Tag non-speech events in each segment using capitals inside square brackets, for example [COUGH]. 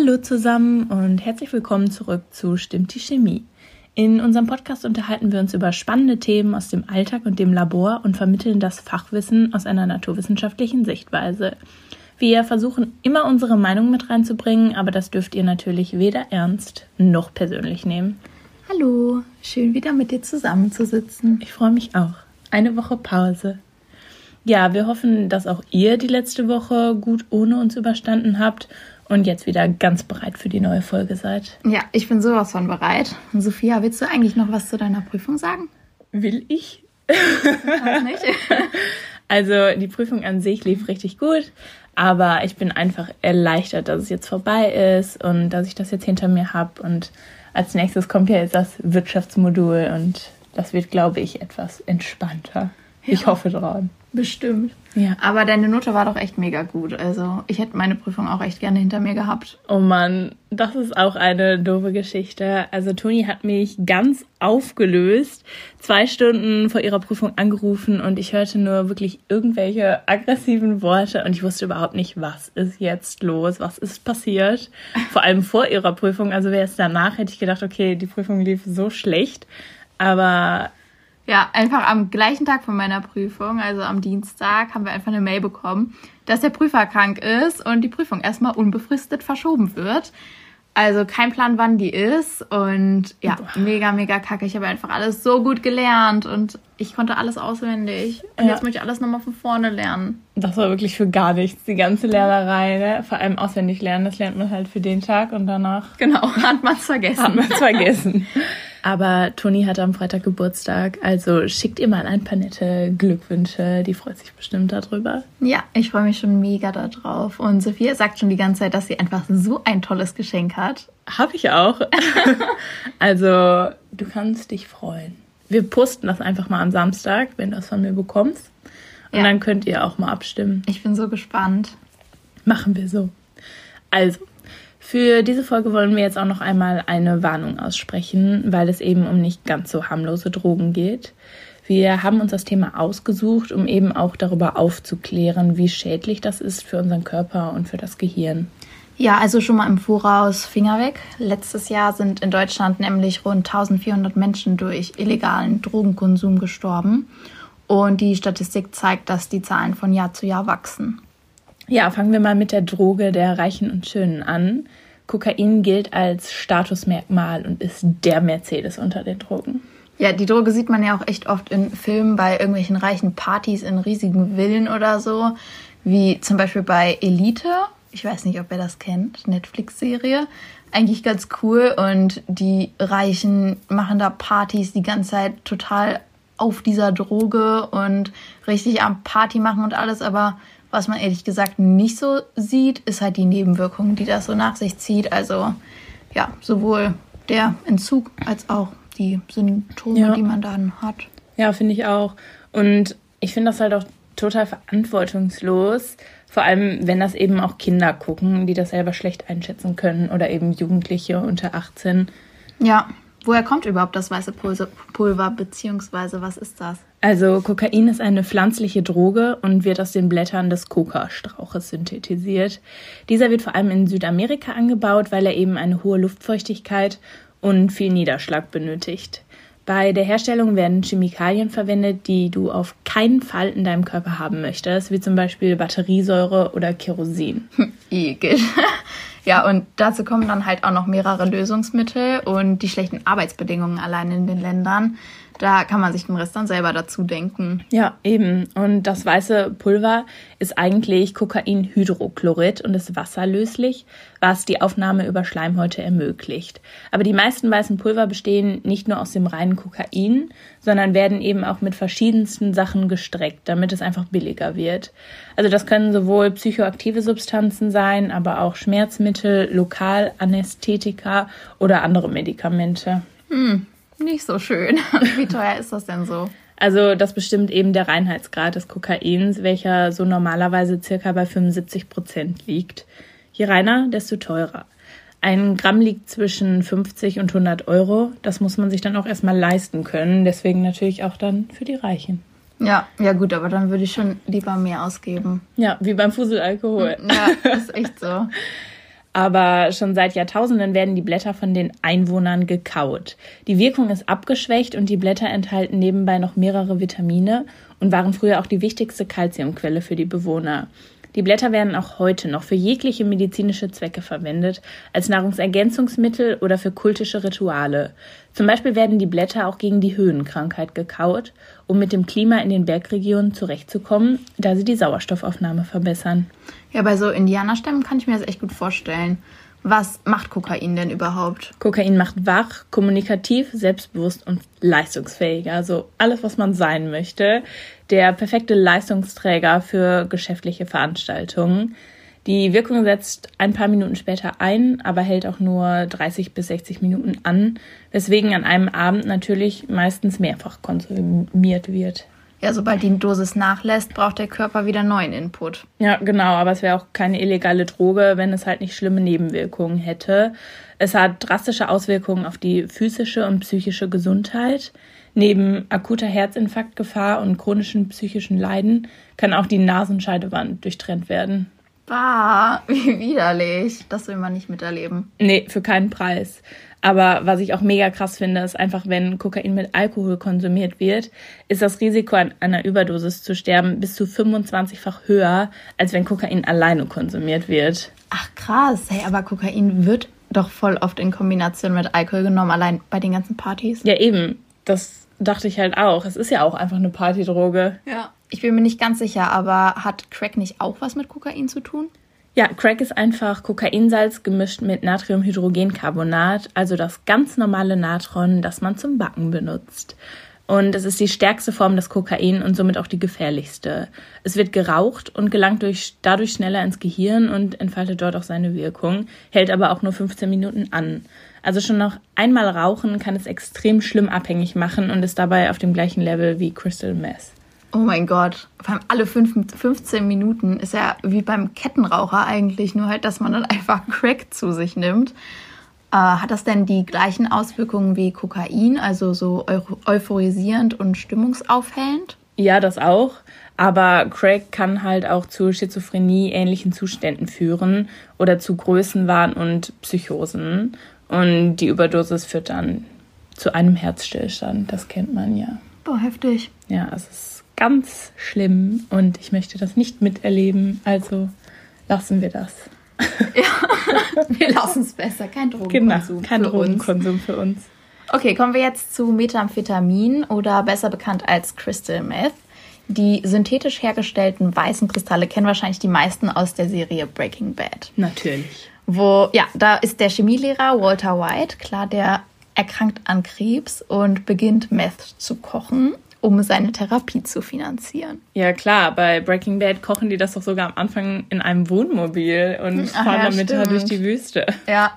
Hallo zusammen und herzlich willkommen zurück zu Stimmt die Chemie. In unserem Podcast unterhalten wir uns über spannende Themen aus dem Alltag und dem Labor und vermitteln das Fachwissen aus einer naturwissenschaftlichen Sichtweise. Wir versuchen immer unsere Meinung mit reinzubringen, aber das dürft ihr natürlich weder ernst noch persönlich nehmen. Hallo, schön wieder mit dir zusammenzusitzen. Ich freue mich auch. Eine Woche Pause. Ja, wir hoffen, dass auch ihr die letzte Woche gut ohne uns überstanden habt und jetzt wieder ganz bereit für die neue Folge seid. Ja, ich bin sowas von bereit. Und Sophia, willst du eigentlich noch was zu deiner Prüfung sagen? Will ich? nicht. [LAUGHS] also die Prüfung an sich lief richtig gut, aber ich bin einfach erleichtert, dass es jetzt vorbei ist und dass ich das jetzt hinter mir habe. Und als nächstes kommt ja jetzt das Wirtschaftsmodul und das wird, glaube ich, etwas entspannter. Ja. Ich hoffe dran. Bestimmt. Ja. Aber deine Note war doch echt mega gut. Also ich hätte meine Prüfung auch echt gerne hinter mir gehabt. Oh Mann, das ist auch eine doofe Geschichte. Also Toni hat mich ganz aufgelöst, zwei Stunden vor ihrer Prüfung angerufen und ich hörte nur wirklich irgendwelche aggressiven Worte und ich wusste überhaupt nicht, was ist jetzt los, was ist passiert. Vor allem vor ihrer Prüfung. Also wäre es danach, hätte ich gedacht, okay, die Prüfung lief so schlecht. Aber ja, einfach am gleichen Tag von meiner Prüfung, also am Dienstag, haben wir einfach eine Mail bekommen, dass der Prüfer krank ist und die Prüfung erstmal unbefristet verschoben wird. Also kein Plan, wann die ist. Und ja, mega, mega kacke. Ich habe einfach alles so gut gelernt und ich konnte alles auswendig. Und ja. jetzt möchte ich alles nochmal von vorne lernen. Das war wirklich für gar nichts, die ganze Lernerei. Ne? Vor allem auswendig lernen, das lernt man halt für den Tag und danach. Genau, [LAUGHS] hat man es vergessen. Hat man es vergessen. [LAUGHS] Aber Toni hat am Freitag Geburtstag, also schickt ihr mal ein paar nette Glückwünsche. Die freut sich bestimmt darüber. Ja, ich freue mich schon mega darauf. Und Sophia sagt schon die ganze Zeit, dass sie einfach so ein tolles Geschenk hat. Habe ich auch. [LAUGHS] also, du kannst dich freuen. Wir posten das einfach mal am Samstag, wenn du es von mir bekommst. Und ja. dann könnt ihr auch mal abstimmen. Ich bin so gespannt. Machen wir so. Also, für diese Folge wollen wir jetzt auch noch einmal eine Warnung aussprechen, weil es eben um nicht ganz so harmlose Drogen geht. Wir haben uns das Thema ausgesucht, um eben auch darüber aufzuklären, wie schädlich das ist für unseren Körper und für das Gehirn. Ja, also schon mal im Voraus Finger weg. Letztes Jahr sind in Deutschland nämlich rund 1400 Menschen durch illegalen Drogenkonsum gestorben. Und die Statistik zeigt, dass die Zahlen von Jahr zu Jahr wachsen. Ja, fangen wir mal mit der Droge der Reichen und Schönen an. Kokain gilt als Statusmerkmal und ist der Mercedes unter den Drogen. Ja, die Droge sieht man ja auch echt oft in Filmen bei irgendwelchen reichen Partys in riesigen Villen oder so, wie zum Beispiel bei Elite. Ich weiß nicht, ob ihr das kennt, Netflix-Serie. Eigentlich ganz cool und die Reichen machen da Partys die ganze Zeit total auf dieser Droge und richtig am Party machen und alles, aber was man ehrlich gesagt nicht so sieht, ist halt die Nebenwirkung, die das so nach sich zieht. Also ja, sowohl der Entzug als auch die Symptome, ja. die man dann hat. Ja, finde ich auch. Und ich finde das halt auch total verantwortungslos, vor allem wenn das eben auch Kinder gucken, die das selber schlecht einschätzen können oder eben Jugendliche unter 18. Ja, woher kommt überhaupt das weiße Pulver, beziehungsweise was ist das? Also Kokain ist eine pflanzliche Droge und wird aus den Blättern des Kokastrauches synthetisiert. Dieser wird vor allem in Südamerika angebaut, weil er eben eine hohe Luftfeuchtigkeit und viel Niederschlag benötigt. Bei der Herstellung werden Chemikalien verwendet, die du auf keinen Fall in deinem Körper haben möchtest, wie zum Beispiel Batteriesäure oder Kerosin. Ekel. [LAUGHS] Ja, und dazu kommen dann halt auch noch mehrere Lösungsmittel und die schlechten Arbeitsbedingungen allein in den Ländern. Da kann man sich den Rest dann selber dazu denken. Ja, eben. Und das weiße Pulver ist eigentlich Kokainhydrochlorid und ist wasserlöslich, was die Aufnahme über Schleimhäute ermöglicht. Aber die meisten weißen Pulver bestehen nicht nur aus dem reinen Kokain, sondern werden eben auch mit verschiedensten Sachen gestreckt, damit es einfach billiger wird. Also das können sowohl psychoaktive Substanzen sein, aber auch Schmerzmittel, Lokalanästhetika oder andere Medikamente. Hm, nicht so schön. [LAUGHS] Wie teuer ist das denn so? Also das bestimmt eben der Reinheitsgrad des Kokains, welcher so normalerweise circa bei 75 Prozent liegt. Je reiner, desto teurer. Ein Gramm liegt zwischen 50 und 100 Euro. Das muss man sich dann auch erstmal leisten können. Deswegen natürlich auch dann für die Reichen. Ja, ja gut, aber dann würde ich schon lieber mehr ausgeben. Ja, wie beim Fuselalkohol. Ja, das [LAUGHS] ist echt so. Aber schon seit Jahrtausenden werden die Blätter von den Einwohnern gekaut. Die Wirkung ist abgeschwächt und die Blätter enthalten nebenbei noch mehrere Vitamine und waren früher auch die wichtigste Kalziumquelle für die Bewohner. Die Blätter werden auch heute noch für jegliche medizinische Zwecke verwendet, als Nahrungsergänzungsmittel oder für kultische Rituale. Zum Beispiel werden die Blätter auch gegen die Höhenkrankheit gekaut, um mit dem Klima in den Bergregionen zurechtzukommen, da sie die Sauerstoffaufnahme verbessern. Ja, bei so Indianerstämmen kann ich mir das echt gut vorstellen. Was macht Kokain denn überhaupt? Kokain macht wach, kommunikativ, selbstbewusst und leistungsfähig. Also alles, was man sein möchte. Der perfekte Leistungsträger für geschäftliche Veranstaltungen. Die Wirkung setzt ein paar Minuten später ein, aber hält auch nur 30 bis 60 Minuten an, weswegen an einem Abend natürlich meistens mehrfach konsumiert wird. Ja, sobald die Dosis nachlässt, braucht der Körper wieder neuen Input. Ja, genau, aber es wäre auch keine illegale Droge, wenn es halt nicht schlimme Nebenwirkungen hätte. Es hat drastische Auswirkungen auf die physische und psychische Gesundheit. Neben akuter Herzinfarktgefahr und chronischen psychischen Leiden kann auch die Nasenscheidewand durchtrennt werden. Bah, [LAUGHS] wie widerlich. Das will man nicht miterleben. Nee, für keinen Preis. Aber was ich auch mega krass finde, ist einfach, wenn Kokain mit Alkohol konsumiert wird, ist das Risiko an einer Überdosis zu sterben bis zu 25-fach höher, als wenn Kokain alleine konsumiert wird. Ach krass, hey, aber Kokain wird doch voll oft in Kombination mit Alkohol genommen, allein bei den ganzen Partys. Ja, eben. Das dachte ich halt auch. Es ist ja auch einfach eine Partydroge. Ja. Ich bin mir nicht ganz sicher, aber hat Crack nicht auch was mit Kokain zu tun? Ja, Crack ist einfach Kokainsalz gemischt mit Natriumhydrogencarbonat, also das ganz normale Natron, das man zum Backen benutzt. Und es ist die stärkste Form des Kokain und somit auch die gefährlichste. Es wird geraucht und gelangt durch, dadurch schneller ins Gehirn und entfaltet dort auch seine Wirkung, hält aber auch nur 15 Minuten an. Also schon noch einmal rauchen kann es extrem schlimm abhängig machen und ist dabei auf dem gleichen Level wie Crystal Meth. Oh mein Gott, vor allem alle fünf, 15 Minuten ist ja wie beim Kettenraucher eigentlich, nur halt, dass man dann [LAUGHS] einfach Crack zu sich nimmt. Äh, hat das denn die gleichen Auswirkungen wie Kokain, also so euphorisierend und stimmungsaufhellend? Ja, das auch. Aber Crack kann halt auch zu Schizophrenie ähnlichen Zuständen führen oder zu Größenwahn und Psychosen. Und die Überdosis führt dann zu einem Herzstillstand. Das kennt man ja. Boah, heftig. Ja, es ist ganz schlimm und ich möchte das nicht miterleben. Also lassen wir das. Ja, [LAUGHS] wir lassen es besser. Kein Drogenkonsum. Genau, kein für Drogenkonsum uns. für uns. Okay, kommen wir jetzt zu Methamphetamin oder besser bekannt als Crystal Meth. Die synthetisch hergestellten weißen Kristalle kennen wahrscheinlich die meisten aus der Serie Breaking Bad. Natürlich. Wo, ja, da ist der Chemielehrer Walter White, klar, der erkrankt an Krebs und beginnt Meth zu kochen um seine Therapie zu finanzieren. Ja, klar, bei Breaking Bad kochen die das doch sogar am Anfang in einem Wohnmobil und Ach, fahren ja, damit halt durch die Wüste. Ja,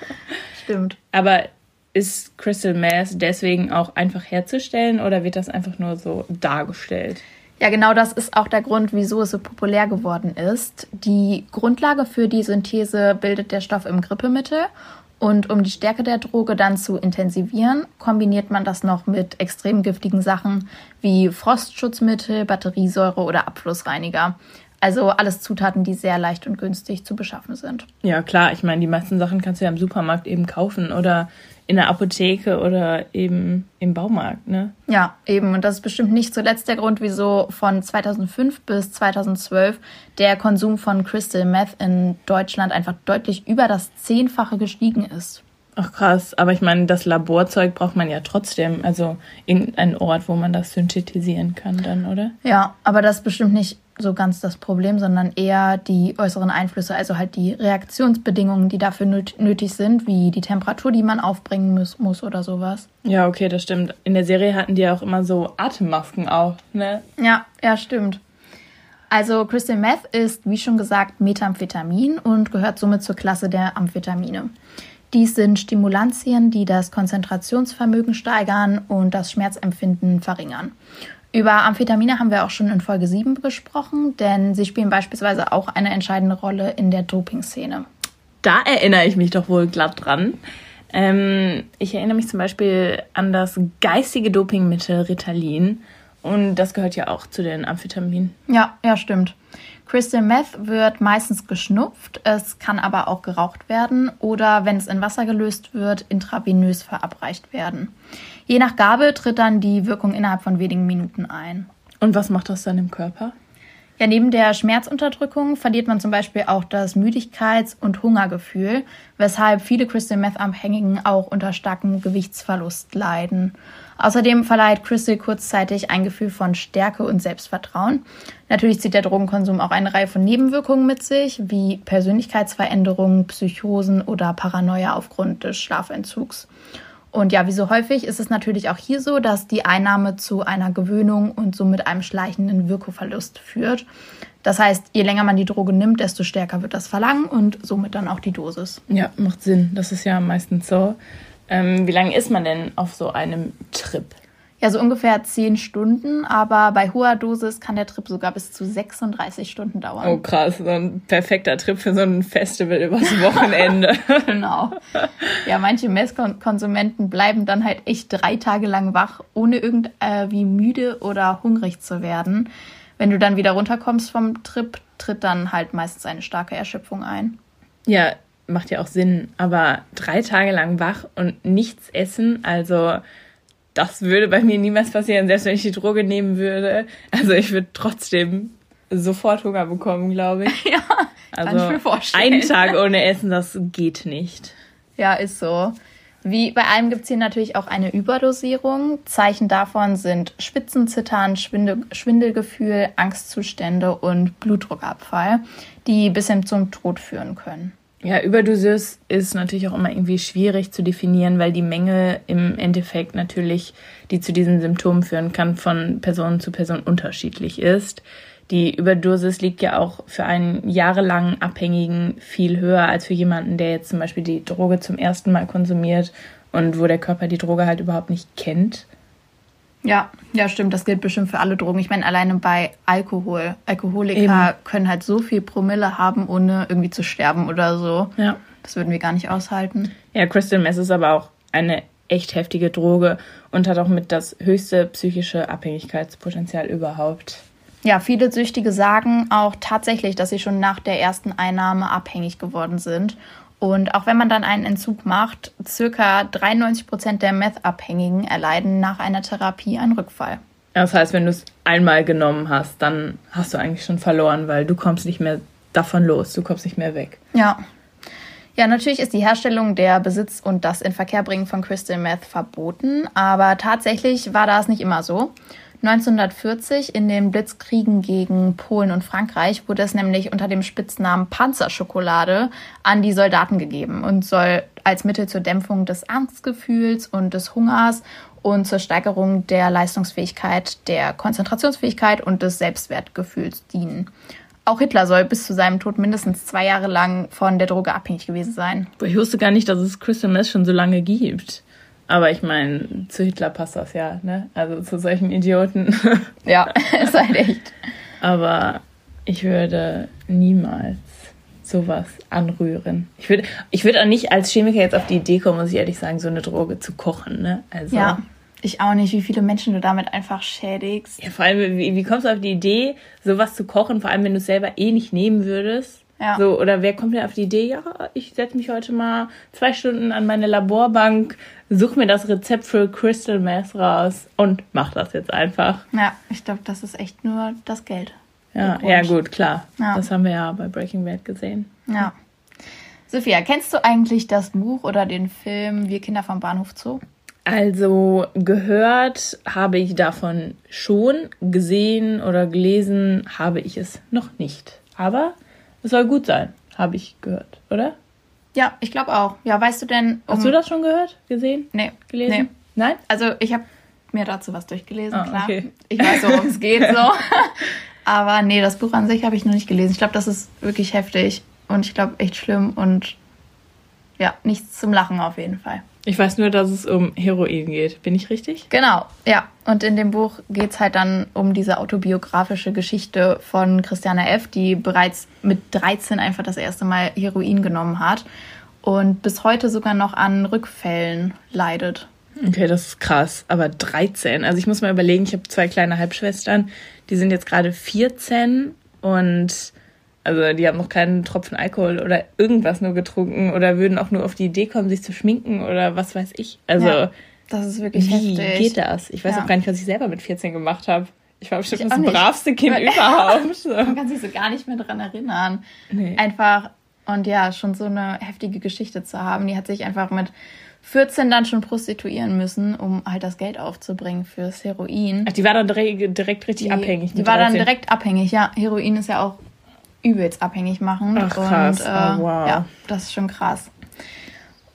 [LAUGHS] stimmt. Aber ist Crystal Meth deswegen auch einfach herzustellen oder wird das einfach nur so dargestellt? Ja, genau das ist auch der Grund, wieso es so populär geworden ist. Die Grundlage für die Synthese bildet der Stoff im Grippemittel und um die Stärke der Droge dann zu intensivieren, kombiniert man das noch mit extrem giftigen Sachen wie Frostschutzmittel, Batteriesäure oder Abflussreiniger. Also alles Zutaten, die sehr leicht und günstig zu beschaffen sind. Ja, klar. Ich meine, die meisten Sachen kannst du ja im Supermarkt eben kaufen oder in der Apotheke oder eben im Baumarkt, ne? Ja, eben. Und das ist bestimmt nicht zuletzt der Grund, wieso von 2005 bis 2012 der Konsum von Crystal Meth in Deutschland einfach deutlich über das Zehnfache gestiegen ist. Ach krass, aber ich meine, das Laborzeug braucht man ja trotzdem, also irgendeinen Ort, wo man das synthetisieren kann dann, oder? Ja, aber das ist bestimmt nicht so ganz das Problem, sondern eher die äußeren Einflüsse, also halt die Reaktionsbedingungen, die dafür nötig sind, wie die Temperatur, die man aufbringen muss, muss oder sowas. Ja, okay, das stimmt. In der Serie hatten die ja auch immer so Atemmasken auf, ne? Ja, ja, stimmt. Also Crystal Meth ist, wie schon gesagt, Methamphetamin und gehört somit zur Klasse der Amphetamine. Dies sind Stimulantien, die das Konzentrationsvermögen steigern und das Schmerzempfinden verringern. Über Amphetamine haben wir auch schon in Folge 7 gesprochen, denn sie spielen beispielsweise auch eine entscheidende Rolle in der Doping-Szene. Da erinnere ich mich doch wohl glatt dran. Ähm, ich erinnere mich zum Beispiel an das geistige Dopingmittel Ritalin. Und das gehört ja auch zu den Amphetaminen. Ja, ja, stimmt. Crystal Meth wird meistens geschnupft, es kann aber auch geraucht werden oder, wenn es in Wasser gelöst wird, intravenös verabreicht werden. Je nach Gabe tritt dann die Wirkung innerhalb von wenigen Minuten ein. Und was macht das dann im Körper? Ja, neben der Schmerzunterdrückung verliert man zum Beispiel auch das Müdigkeits- und Hungergefühl, weshalb viele Crystal Meth-Abhängigen auch unter starkem Gewichtsverlust leiden. Außerdem verleiht Crystal kurzzeitig ein Gefühl von Stärke und Selbstvertrauen. Natürlich zieht der Drogenkonsum auch eine Reihe von Nebenwirkungen mit sich, wie Persönlichkeitsveränderungen, Psychosen oder Paranoia aufgrund des Schlafentzugs. Und ja, wie so häufig ist es natürlich auch hier so, dass die Einnahme zu einer Gewöhnung und somit einem schleichenden Wirkungsverlust führt. Das heißt, je länger man die Droge nimmt, desto stärker wird das Verlangen und somit dann auch die Dosis. Ja, macht Sinn. Das ist ja meistens so. Ähm, wie lange ist man denn auf so einem Trip? Ja, so ungefähr 10 Stunden, aber bei hoher Dosis kann der Trip sogar bis zu 36 Stunden dauern. Oh krass, so ein perfekter Trip für so ein Festival übers Wochenende. [LAUGHS] genau. Ja, manche Messkonsumenten bleiben dann halt echt drei Tage lang wach, ohne irgendwie müde oder hungrig zu werden. Wenn du dann wieder runterkommst vom Trip, tritt dann halt meistens eine starke Erschöpfung ein. Ja, macht ja auch Sinn, aber drei Tage lang wach und nichts essen, also das würde bei mir niemals passieren, selbst wenn ich die Droge nehmen würde. Also ich würde trotzdem sofort Hunger bekommen, glaube ich. [LAUGHS] ja, also kann ich mir vorstellen. Einen Tag ohne Essen, das geht nicht. Ja, ist so. Wie bei allem gibt es hier natürlich auch eine Überdosierung. Zeichen davon sind Spitzenzittern, Schwindel, Schwindelgefühl, Angstzustände und Blutdruckabfall, die bis hin zum Tod führen können. Ja, Überdosis ist natürlich auch immer irgendwie schwierig zu definieren, weil die Menge im Endeffekt natürlich, die zu diesen Symptomen führen kann, von Person zu Person unterschiedlich ist. Die Überdosis liegt ja auch für einen jahrelangen Abhängigen viel höher als für jemanden, der jetzt zum Beispiel die Droge zum ersten Mal konsumiert und wo der Körper die Droge halt überhaupt nicht kennt. Ja, ja, stimmt. Das gilt bestimmt für alle Drogen. Ich meine, alleine bei Alkohol. Alkoholiker Eben. können halt so viel Promille haben, ohne irgendwie zu sterben oder so. Ja. Das würden wir gar nicht aushalten. Ja, Crystal Meth ist aber auch eine echt heftige Droge und hat auch mit das höchste psychische Abhängigkeitspotenzial überhaupt. Ja, viele Süchtige sagen auch tatsächlich, dass sie schon nach der ersten Einnahme abhängig geworden sind und auch wenn man dann einen Entzug macht, circa 93 Prozent der Meth-Abhängigen erleiden nach einer Therapie einen Rückfall. Das heißt, wenn du es einmal genommen hast, dann hast du eigentlich schon verloren, weil du kommst nicht mehr davon los, du kommst nicht mehr weg. Ja. Ja, natürlich ist die Herstellung, der Besitz und das Inverkehrbringen von Crystal Meth verboten, aber tatsächlich war das nicht immer so. 1940 in den Blitzkriegen gegen Polen und Frankreich wurde es nämlich unter dem Spitznamen Panzerschokolade an die Soldaten gegeben und soll als Mittel zur Dämpfung des Angstgefühls und des Hungers und zur Steigerung der Leistungsfähigkeit, der Konzentrationsfähigkeit und des Selbstwertgefühls dienen. Auch Hitler soll bis zu seinem Tod mindestens zwei Jahre lang von der Droge abhängig gewesen sein. Ich wusste gar nicht, dass es Crystal Meth schon so lange gibt. Aber ich meine, zu Hitler passt das ja, ne? Also zu solchen Idioten. [LAUGHS] Ja, [LAUGHS] ist halt echt. Aber ich würde niemals sowas anrühren. Ich würde, ich würde auch nicht als Chemiker jetzt auf die Idee kommen, muss ich ehrlich sagen, so eine Droge zu kochen, ne? Also. Ja. Ich auch nicht, wie viele Menschen du damit einfach schädigst. Ja, vor allem, wie, wie kommst du auf die Idee, sowas zu kochen, vor allem wenn du es selber eh nicht nehmen würdest? Ja. So, oder wer kommt denn auf die Idee, ja, ich setze mich heute mal zwei Stunden an meine Laborbank, suche mir das Rezept für Crystal Meth raus und mach das jetzt einfach. Ja, ich glaube, das ist echt nur das Geld. Ja, ja gut, klar. Ja. Das haben wir ja bei Breaking Bad gesehen. Ja. Sophia, kennst du eigentlich das Buch oder den Film Wir Kinder vom Bahnhof Zoo? Also gehört habe ich davon schon, gesehen oder gelesen habe ich es noch nicht. Aber es soll gut sein, habe ich gehört, oder? Ja, ich glaube auch. Ja, weißt du denn. Um Hast du das schon gehört, gesehen? Nee. Gelesen? Nee. Nein? Also ich habe mir dazu was durchgelesen, ah, klar. Okay. Ich weiß, worum es geht so. [LAUGHS] Aber nee, das Buch an sich habe ich noch nicht gelesen. Ich glaube, das ist wirklich heftig und ich glaube echt schlimm und ja, nichts zum Lachen auf jeden Fall. Ich weiß nur, dass es um Heroin geht. Bin ich richtig? Genau, ja. Und in dem Buch geht es halt dann um diese autobiografische Geschichte von Christiane F., die bereits mit 13 einfach das erste Mal Heroin genommen hat und bis heute sogar noch an Rückfällen leidet. Okay, das ist krass. Aber 13. Also ich muss mal überlegen, ich habe zwei kleine Halbschwestern, die sind jetzt gerade 14 und also die haben noch keinen Tropfen Alkohol oder irgendwas nur getrunken oder würden auch nur auf die Idee kommen, sich zu schminken oder was weiß ich. Also Ja, das ist wirklich wie heftig. geht das? Ich weiß Ja. auch gar nicht, was ich selber mit 14 gemacht habe. Ich war bestimmt Ich das bravste Kind Weil- [LAUGHS] überhaupt. So. Man kann sich so gar nicht mehr dran erinnern. Nee. Einfach, und ja, schon so eine heftige Geschichte zu haben. Die hat sich einfach mit 14 dann schon prostituieren müssen, um halt das Geld aufzubringen fürs Heroin. Ach, die war dann direkt, direkt richtig Die, abhängig. Die war dann 13. direkt abhängig, ja. Heroin ist ja auch übelst abhängig machen. Ach, krass. Und, äh, Oh, wow. Ja, das ist schon krass.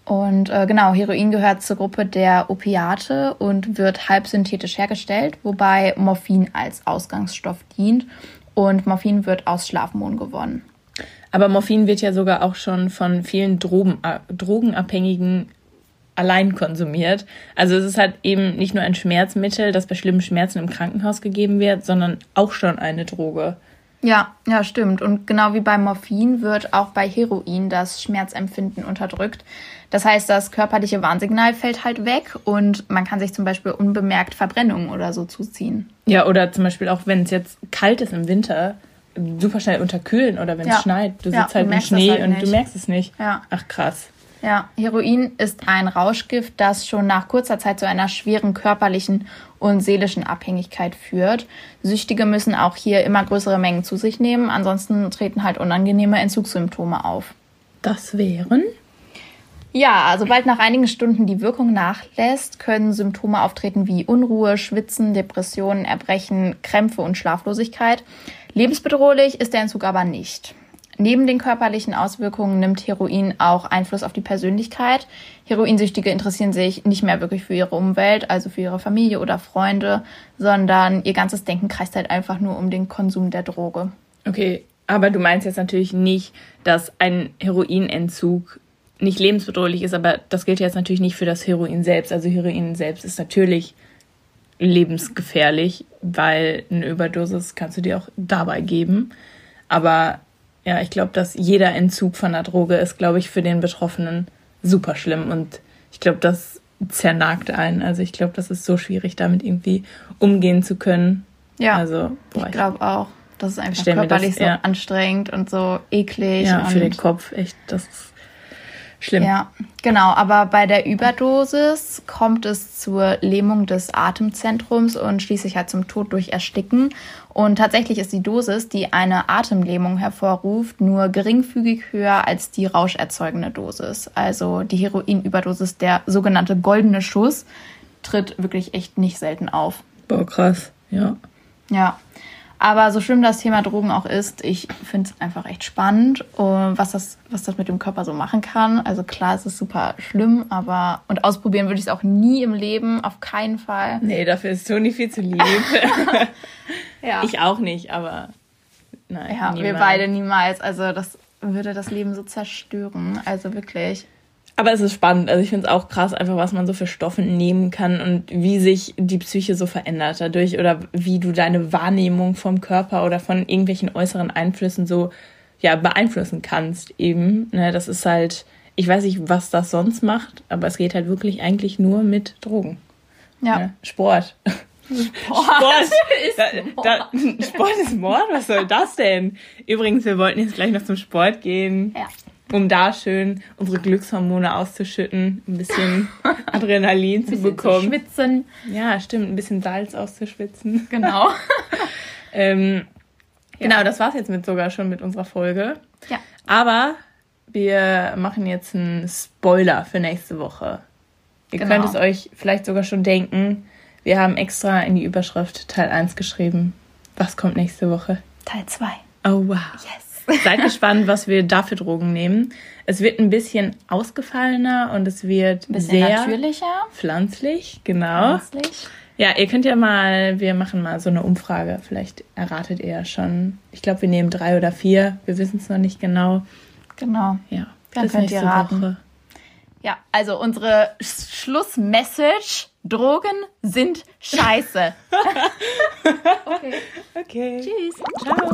Und äh, genau, Heroin gehört zur Gruppe der Opiate und wird halb synthetisch hergestellt, wobei Morphin als Ausgangsstoff dient. Und Morphin wird aus Schlafmohn gewonnen. Aber Morphin wird ja sogar auch schon von vielen Drogen, äh, Drogenabhängigen allein konsumiert. Also es ist halt eben nicht nur ein Schmerzmittel, das bei schlimmen Schmerzen im Krankenhaus gegeben wird, sondern auch schon eine Droge. Ja, ja, stimmt. Und genau wie bei Morphin wird auch bei Heroin das Schmerzempfinden unterdrückt. Das heißt, das körperliche Warnsignal fällt halt weg und man kann sich zum Beispiel unbemerkt Verbrennungen oder so zuziehen. Ja, oder zum Beispiel auch, wenn es jetzt kalt ist im Winter, super schnell unterkühlen oder wenn es Ja. schneit. Du Ja, sitzt du halt im Schnee halt und du merkst es nicht. Ja. Ach krass. Ja, Heroin ist ein Rauschgift, das schon nach kurzer Zeit zu einer schweren körperlichen und seelischen Abhängigkeit führt. Süchtige müssen auch hier immer größere Mengen zu sich nehmen, ansonsten treten halt unangenehme Entzugssymptome auf. Das wären? Ja, sobald nach einigen Stunden die Wirkung nachlässt, können Symptome auftreten wie Unruhe, Schwitzen, Depressionen, Erbrechen, Krämpfe und Schlaflosigkeit. Lebensbedrohlich ist der Entzug aber nicht. Neben den körperlichen Auswirkungen nimmt Heroin auch Einfluss auf die Persönlichkeit. Heroinsüchtige interessieren sich nicht mehr wirklich für ihre Umwelt, also für ihre Familie oder Freunde, sondern ihr ganzes Denken kreist halt einfach nur um den Konsum der Droge. Okay, aber du meinst jetzt natürlich nicht, dass ein Heroinentzug nicht lebensbedrohlich ist, aber das gilt jetzt natürlich nicht für das Heroin selbst. Also Heroin selbst ist natürlich lebensgefährlich, weil eine Überdosis kannst du dir auch dabei geben. Aber ja, ich glaube, dass jeder Entzug von einer Droge ist, glaube ich, für den Betroffenen super schlimm. Und ich glaube, das zernagt einen. Also ich glaube, das ist so schwierig, damit irgendwie umgehen zu können. Ja, Also, boah, ich glaube auch. Das ist einfach mir das- körperlich so ja. anstrengend und so eklig. ja, für den Kopf echt, das ist schlimm. Ja, genau. Aber bei der Überdosis kommt es zur Lähmung des Atemzentrums und schließlich halt zum Tod durch Ersticken. Und tatsächlich ist die Dosis, die eine Atemlähmung hervorruft, nur geringfügig höher als die rauscherzeugende Dosis. Also die Heroinüberdosis, der sogenannte goldene Schuss, tritt wirklich echt nicht selten auf. Boah, krass. Ja. Ja. Aber so schlimm das Thema Drogen auch ist, ich finde es einfach echt spannend, äh, was das, was das mit dem Körper so machen kann. Also klar, es ist super schlimm, aber und ausprobieren würde ich es auch nie im Leben, auf keinen Fall. Nee, dafür ist Toni viel zu lieb. [LAUGHS] Ja, ich auch nicht, aber nein. ja wir niemals. beide niemals. Also das würde das Leben so zerstören. Also wirklich. Aber es ist spannend. Also ich finde es auch krass, einfach was man so für Stoffe nehmen kann und wie sich die Psyche so verändert dadurch oder wie du deine Wahrnehmung vom Körper oder von irgendwelchen äußeren Einflüssen so ja beeinflussen kannst eben. Ne, das ist halt, ich weiß nicht, was das sonst macht, aber es geht halt wirklich eigentlich nur mit Drogen. Ja. Ne? Sport. Sport. [LAUGHS] Da, da, Sport ist Mord? Was soll das denn? Übrigens, wir wollten jetzt gleich noch zum Sport gehen, Ja. Um da schön unsere Glückshormone auszuschütten, ein bisschen [LAUGHS] Adrenalin zu Bisschen zu bekommen. schwitzen. ja, stimmt, ein bisschen Salz auszuschwitzen. [LAUGHS] Genau. Ähm, Genau, das war's jetzt mit sogar schon mit unserer Folge. ja. Aber wir machen jetzt einen Spoiler für nächste Woche. Ihr Genau. könnt es euch vielleicht sogar schon denken. Wir haben extra in die Überschrift Teil 1 geschrieben. Was kommt nächste Woche? Teil 2. Oh wow. Yes. Seid gespannt, was wir da für Drogen nehmen. Es wird ein bisschen ausgefallener und es wird sehr natürlicher. pflanzlich, genau. Pflanzlich. Ja, ihr könnt ja mal, wir machen mal so eine Umfrage. Vielleicht erratet ihr ja schon. Ich glaube, wir nehmen drei oder vier. Wir wissen es noch nicht genau. Genau. Ja, Dann bis könnt ihr raten. Woche. Ja, also unsere Sch- Schlussmessage: Drogen sind scheiße. [LAUGHS] okay. Okay. Tschüss. Ciao.